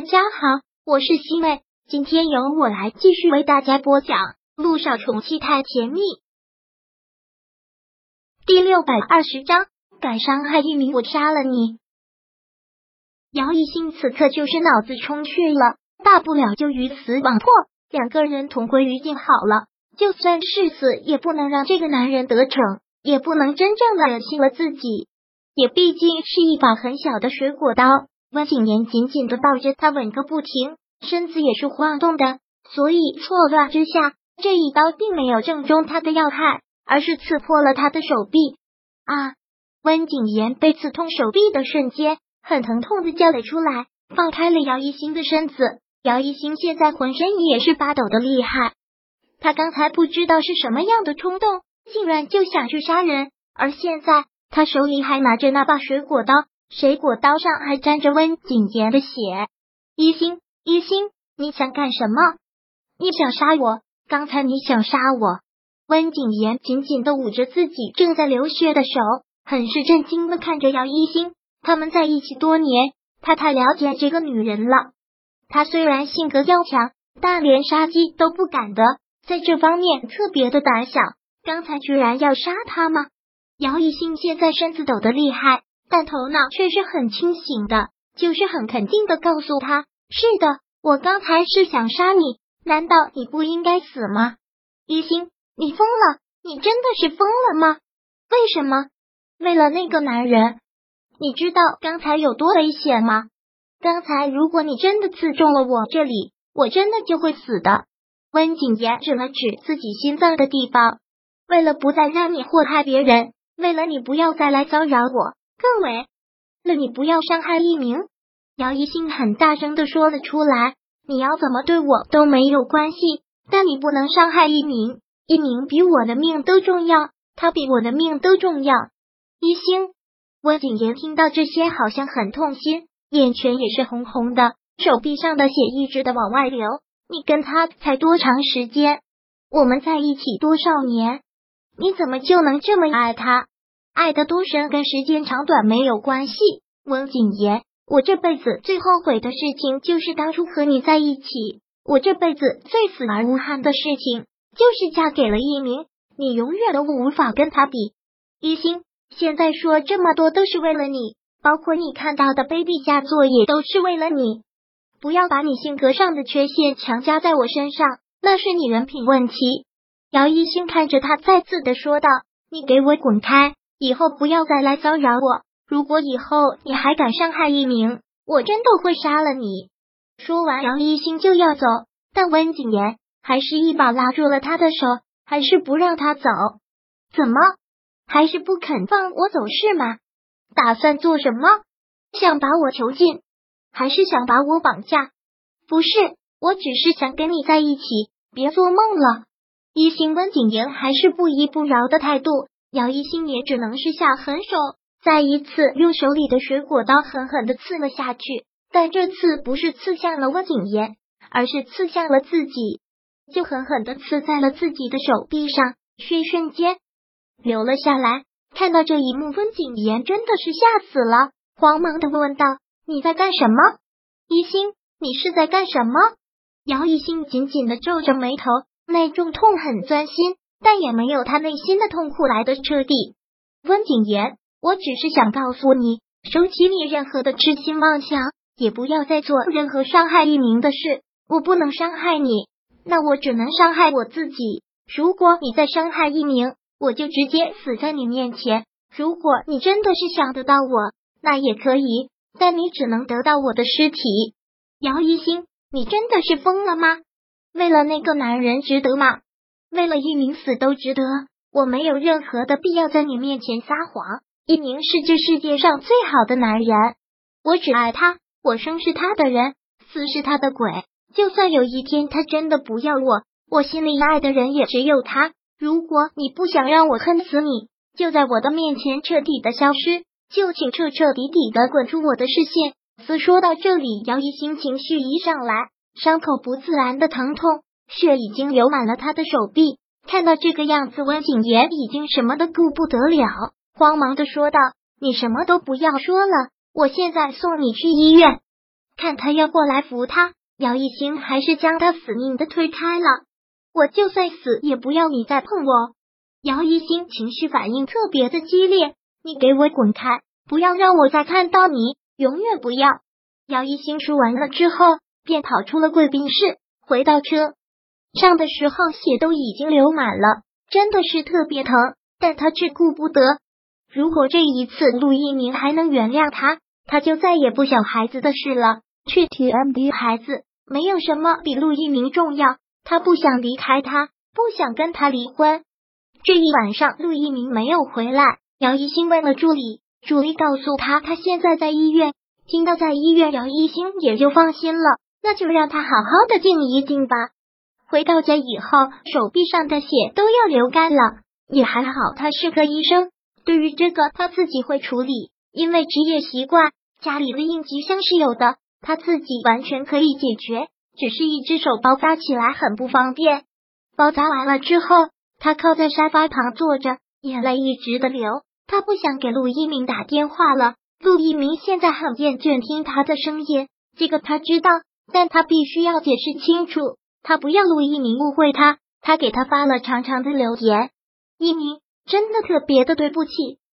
大家好，我是西妹，今天由我来继续为大家播讲《路上宠妻太甜蜜》第六百二十章。敢伤害一名，我杀了你！姚一兴此刻就是脑子充血了，大不了就鱼死网破，两个人同归于尽好了。就算是死，也不能让这个男人得逞，也不能真正的恶心了自己。也毕竟是一把很小的水果刀。温景言紧紧的抱着他，吻个不停，身子也是晃动的。所以错乱之下，这一刀并没有正中他的要害，而是刺破了他的手臂。啊！温景言被刺痛手臂的瞬间，很疼痛的叫了出来，放开了姚一星的身子。姚一星现在浑身也是发抖的厉害。他刚才不知道是什么样的冲动，竟然就想去杀人，而现在他手里还拿着那把水果刀。水果刀上还沾着温景言的血，一星一星，你想干什么？你想杀我？刚才你想杀我？温景言紧紧的捂着自己正在流血的手，很是震惊的看着姚一星。他们在一起多年，他太了解这个女人了。她虽然性格要强，但连杀鸡都不敢的，在这方面特别的胆小。刚才居然要杀他吗？姚一星现在身子抖得厉害。但头脑却是很清醒的，就是很肯定的告诉他：“是的，我刚才是想杀你，难道你不应该死吗？”一心，你疯了？你真的是疯了吗？为什么？为了那个男人？你知道刚才有多危险吗？刚才如果你真的刺中了我这里，我真的就会死的。温景言指了指自己心脏的地方，为了不再让你祸害别人，为了你不要再来骚扰我。更为那你不要伤害一鸣，姚一星很大声的说了出来。你要怎么对我都没有关系，但你不能伤害一鸣。一鸣比我的命都重要，他比我的命都重要。一星，温景言听到这些，好像很痛心，眼圈也是红红的，手臂上的血一直的往外流。你跟他才多长时间？我们在一起多少年？你怎么就能这么爱他？爱的多深跟时间长短没有关系，温景言，我这辈子最后悔的事情就是当初和你在一起。我这辈子最死而无憾的事情就是嫁给了一鸣，你永远都无法跟他比。一心，现在说这么多都是为了你，包括你看到的卑鄙下作也都是为了你。不要把你性格上的缺陷强加在我身上，那是你人品问题。姚一星看着他，再次的说道：“你给我滚开！”以后不要再来骚扰我！如果以后你还敢伤害一鸣，我真的会杀了你！说完，杨一星就要走，但温景言还是一把拉住了他的手，还是不让他走。怎么，还是不肯放我走是吗？打算做什么？想把我囚禁，还是想把我绑架？不是，我只是想跟你在一起，别做梦了。一心温景言还是不依不饶的态度。姚一星也只能是下狠手，再一次用手里的水果刀狠狠的刺了下去。但这次不是刺向了温景言，而是刺向了自己，就狠狠的刺在了自己的手臂上，血瞬间流了下来。看到这一幕，温景言真的是吓死了，慌忙的问道：“你在干什么？一星，你是在干什么？”姚一星紧紧的皱着眉头，那种痛很钻心。但也没有他内心的痛苦来的彻底。温景言，我只是想告诉你，收起你任何的痴心妄想，也不要再做任何伤害一鸣的事。我不能伤害你，那我只能伤害我自己。如果你再伤害一鸣，我就直接死在你面前。如果你真的是想得到我，那也可以，但你只能得到我的尸体。姚一星，你真的是疯了吗？为了那个男人，值得吗？为了一名死都值得，我没有任何的必要在你面前撒谎。一名是这世界上最好的男人，我只爱他，我生是他的人，死是他的鬼。就算有一天他真的不要我，我心里爱的人也只有他。如果你不想让我恨死你，就在我的面前彻底的消失，就请彻彻底底的滚出我的视线。思说到这里，姚一心情绪一上来，伤口不自然的疼痛。血已经流满了他的手臂，看到这个样子，温景言已经什么都顾不得了，慌忙的说道：“你什么都不要说了，我现在送你去医院。”看他要过来扶他，姚一兴还是将他死命的推开了。我就算死也不要你再碰我！姚一兴情绪反应特别的激烈，你给我滚开！不要让我再看到你，永远不要！姚一兴说完了之后，便跑出了贵宾室，回到车上的时候，血都已经流满了，真的是特别疼，但他却顾不得。如果这一次陆一鸣还能原谅他，他就再也不想孩子的事了。去 TMD 孩子，没有什么比陆一鸣重要。他不想离开他，不想跟他离婚。这一晚上，陆一鸣没有回来。姚一兴问了助理，助理告诉他他现在在医院。听到在医院，姚一兴也就放心了。那就让他好好的静一静吧。回到家以后，手臂上的血都要流干了，也还好他是个医生。对于这个，他自己会处理，因为职业习惯，家里的应急箱是有的，他自己完全可以解决。只是一只手包扎起来很不方便。包扎完了之后，他靠在沙发旁坐着，眼泪一直的流。他不想给陆一鸣打电话了。陆一鸣现在很厌倦听他的声音，这个他知道，但他必须要解释清楚。他不要陆一鸣误会他。他给他发了长长的留言：“一鸣，真的特别的对不起，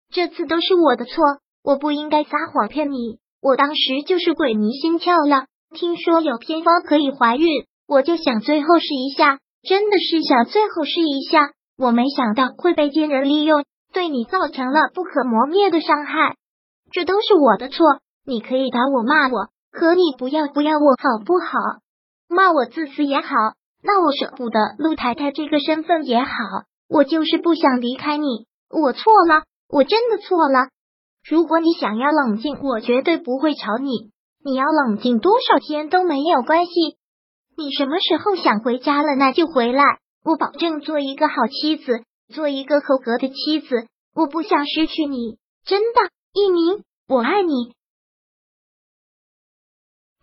这次都是我的错，我不应该撒谎骗你，我当时就是鬼迷心窍了。”听说有偏方可以怀孕，我就想最后试一下，真的是想最后试一下。我没想到会被奸人利用，对你造成了不可磨灭的伤害，这都是我的错。你可以打我骂我，可你不要不要我好不好？骂我自私也好，那我舍不得陆太太这个身份也好，我就是不想离开你。我错了，我真的错了。如果你想要冷静，我绝对不会吵你。你要冷静多少天都没有关系。你什么时候想回家了，那就回来。我保证做一个好妻子，做一个合格的妻子。我不想失去你，真的，一鸣，我爱你。